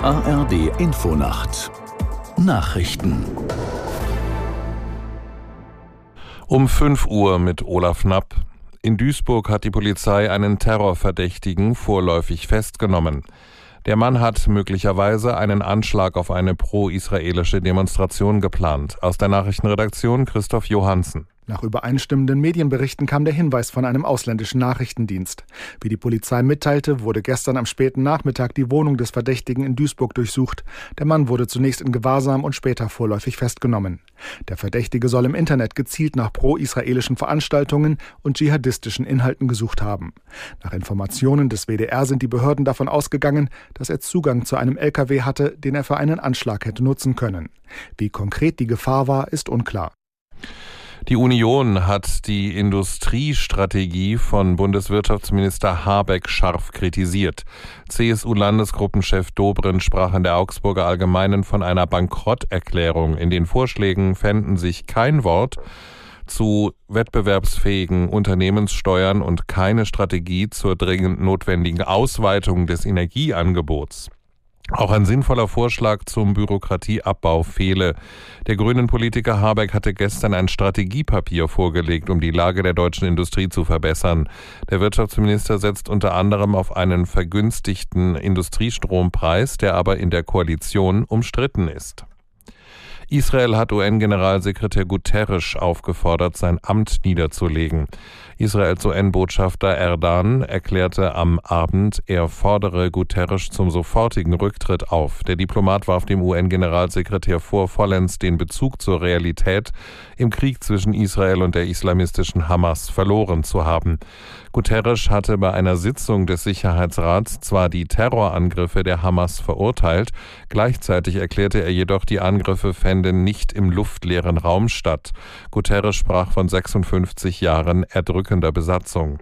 ARD Infonacht Nachrichten Um 5 Uhr mit Olaf Knapp. In Duisburg hat die Polizei einen Terrorverdächtigen vorläufig festgenommen. Der Mann hat möglicherweise einen Anschlag auf eine pro-israelische Demonstration geplant. Aus der Nachrichtenredaktion Christoph Johansen. Nach übereinstimmenden Medienberichten kam der Hinweis von einem ausländischen Nachrichtendienst. Wie die Polizei mitteilte, wurde gestern am späten Nachmittag die Wohnung des Verdächtigen in Duisburg durchsucht. Der Mann wurde zunächst in Gewahrsam und später vorläufig festgenommen. Der Verdächtige soll im Internet gezielt nach pro-israelischen Veranstaltungen und dschihadistischen Inhalten gesucht haben. Nach Informationen des WDR sind die Behörden davon ausgegangen, dass er Zugang zu einem LKW hatte, den er für einen Anschlag hätte nutzen können. Wie konkret die Gefahr war, ist unklar. Die Union hat die Industriestrategie von Bundeswirtschaftsminister Habeck scharf kritisiert. CSU-Landesgruppenchef Dobrindt sprach in der Augsburger Allgemeinen von einer Bankrotterklärung. In den Vorschlägen fänden sich kein Wort zu wettbewerbsfähigen Unternehmenssteuern und keine Strategie zur dringend notwendigen Ausweitung des Energieangebots. Auch ein sinnvoller Vorschlag zum Bürokratieabbau fehle. Der grünen Politiker Habeck hatte gestern ein Strategiepapier vorgelegt, um die Lage der deutschen Industrie zu verbessern. Der Wirtschaftsminister setzt unter anderem auf einen vergünstigten Industriestrompreis, der aber in der Koalition umstritten ist. Israel hat UN-Generalsekretär Guterres aufgefordert, sein Amt niederzulegen. Israels UN-Botschafter Erdan erklärte am Abend, er fordere Guterres zum sofortigen Rücktritt auf. Der Diplomat warf dem UN-Generalsekretär vor, vollends den Bezug zur Realität im Krieg zwischen Israel und der islamistischen Hamas verloren zu haben. Guterres hatte bei einer Sitzung des Sicherheitsrats zwar die Terrorangriffe der Hamas verurteilt, gleichzeitig erklärte er jedoch, die Angriffe fänden nicht im luftleeren Raum statt. Guterres sprach von 56 Jahren erdrückender Besatzung.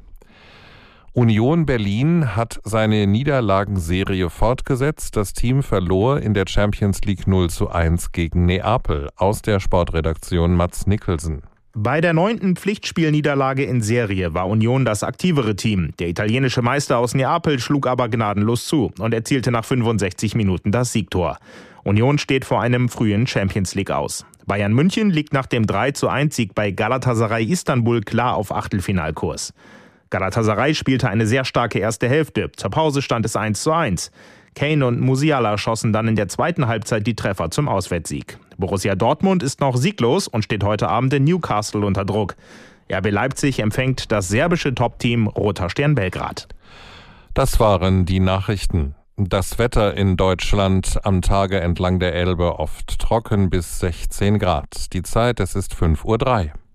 Union Berlin hat seine Niederlagenserie fortgesetzt. Das Team verlor in der Champions League 0 zu 1 gegen Neapel. Aus der Sportredaktion Mats Nicholson. Bei der neunten Pflichtspielniederlage in Serie war Union das aktivere Team. Der italienische Meister aus Neapel schlug aber gnadenlos zu und erzielte nach 65 Minuten das Siegtor. Union steht vor einem frühen Champions League aus. Bayern München liegt nach dem 3 zu 1 Sieg bei Galatasaray Istanbul klar auf Achtelfinalkurs. Galatasaray spielte eine sehr starke erste Hälfte. Zur Pause stand es 1 zu 1. Kane und Musiala schossen dann in der zweiten Halbzeit die Treffer zum Auswärtssieg. Borussia Dortmund ist noch sieglos und steht heute Abend in Newcastle unter Druck. RB Leipzig empfängt das serbische Top-Team Roter Stern Belgrad. Das waren die Nachrichten. Das Wetter in Deutschland am Tage entlang der Elbe oft trocken bis 16 Grad. Die Zeit, es ist 5.03 Uhr.